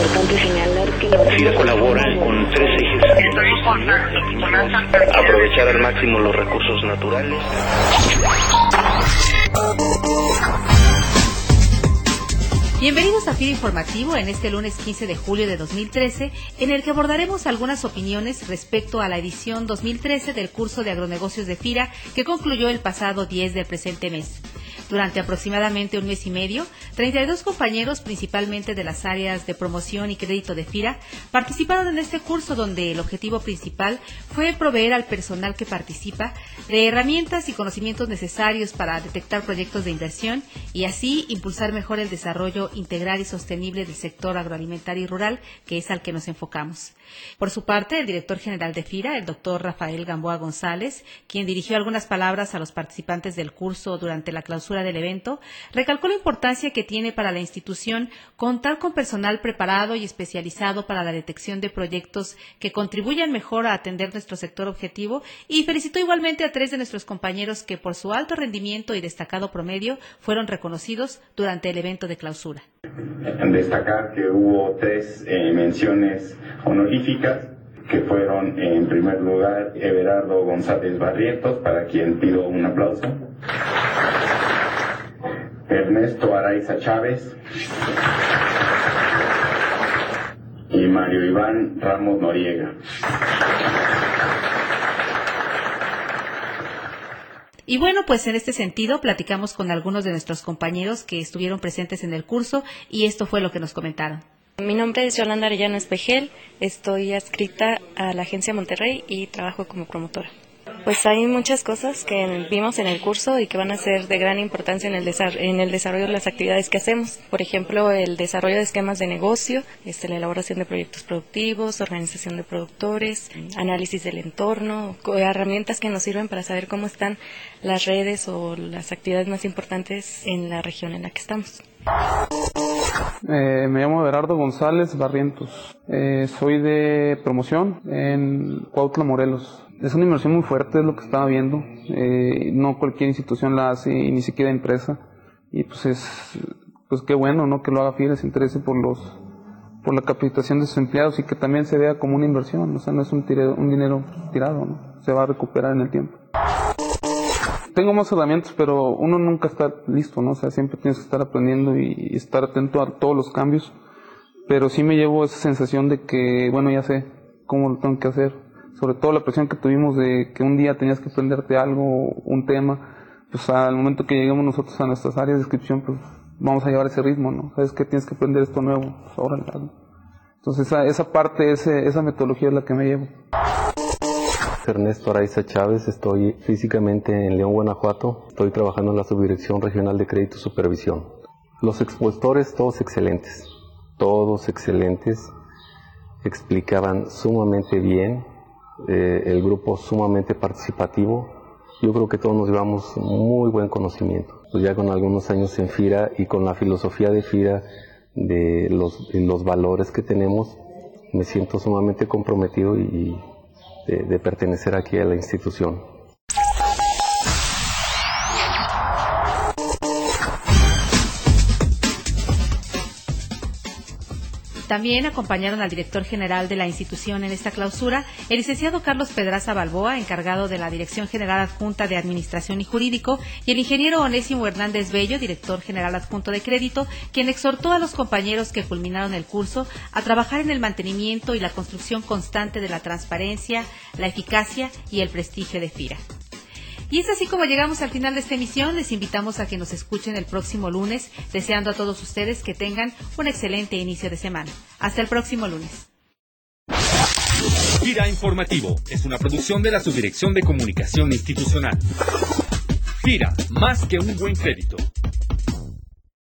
importante señalar que la FIRA colabora con tres ejes. Aprovechar al máximo los recursos naturales. Bienvenidos a FIRA Informativo en este lunes 15 de julio de 2013, en el que abordaremos algunas opiniones respecto a la edición 2013 del curso de agronegocios de FIRA que concluyó el pasado 10 del presente mes. Durante aproximadamente un mes y medio, 32 compañeros, principalmente de las áreas de promoción y crédito de FIRA, participaron en este curso donde el objetivo principal fue proveer al personal que participa de herramientas y conocimientos necesarios para detectar proyectos de inversión y así impulsar mejor el desarrollo integral y sostenible del sector agroalimentario y rural, que es al que nos enfocamos. Por su parte, el director general de FIRA, el doctor Rafael Gamboa González, quien dirigió algunas palabras a los participantes del curso durante la clausura del evento, recalcó la importancia que tiene para la institución contar con personal preparado y especializado para la detección de proyectos que contribuyan mejor a atender nuestro sector objetivo y felicitó igualmente a tres de nuestros compañeros que por su alto rendimiento y destacado promedio fueron reconocidos durante el evento de clausura. Destacar que hubo tres eh, menciones honoríficas que fueron en primer lugar Everardo González Barrientos, para quien pido un aplauso. Araiza Chávez y Mario Iván Ramos Noriega. Y bueno, pues en este sentido platicamos con algunos de nuestros compañeros que estuvieron presentes en el curso y esto fue lo que nos comentaron. Mi nombre es Yolanda Arellano Espejel, estoy adscrita a la Agencia Monterrey y trabajo como promotora. Pues hay muchas cosas que vimos en el curso y que van a ser de gran importancia en el, en el desarrollo de las actividades que hacemos. Por ejemplo, el desarrollo de esquemas de negocio, este, la elaboración de proyectos productivos, organización de productores, análisis del entorno, herramientas que nos sirven para saber cómo están las redes o las actividades más importantes en la región en la que estamos. Eh, me llamo Berardo González Barrientos. Eh, soy de promoción en Cuautla, Morelos. Es una inversión muy fuerte, es lo que estaba viendo. Eh, no cualquier institución la hace, y ni siquiera empresa. Y pues es, pues qué bueno, ¿no? Que lo haga FIRA, se interese por los, por la capacitación de sus empleados y que también se vea como una inversión. O sea, no es un, un dinero tirado, ¿no? Se va a recuperar en el tiempo. Tengo más herramientas, pero uno nunca está listo, ¿no? O sea, siempre tienes que estar aprendiendo y estar atento a todos los cambios. Pero sí me llevo esa sensación de que, bueno, ya sé cómo lo tengo que hacer sobre todo la presión que tuvimos de que un día tenías que aprenderte algo, un tema, pues al momento que lleguemos nosotros a nuestras áreas de descripción, pues vamos a llevar ese ritmo, ¿no? Sabes que tienes que aprender esto nuevo, pues ahora Entonces esa, esa parte, ese, esa metodología es la que me llevo. Ernesto Araiza Chávez, estoy físicamente en León, Guanajuato, estoy trabajando en la Subdirección Regional de Crédito y Supervisión. Los expositores, todos excelentes, todos excelentes, explicaban sumamente bien, eh, el grupo sumamente participativo. Yo creo que todos nos llevamos muy buen conocimiento. Pues ya con algunos años en FIRA y con la filosofía de FIRA de los, los valores que tenemos, me siento sumamente comprometido y, de pertenecer aquí a la institución. También acompañaron al director general de la institución en esta clausura, el licenciado Carlos Pedraza Balboa, encargado de la Dirección General Adjunta de Administración y Jurídico, y el ingeniero Onésimo Hernández Bello, director general adjunto de Crédito, quien exhortó a los compañeros que culminaron el curso a trabajar en el mantenimiento y la construcción constante de la transparencia, la eficacia y el prestigio de FIRA. Y es así como llegamos al final de esta emisión. Les invitamos a que nos escuchen el próximo lunes, deseando a todos ustedes que tengan un excelente inicio de semana. Hasta el próximo lunes. Gira Informativo es una producción de la Subdirección de Comunicación Institucional. Gira, más que un buen crédito.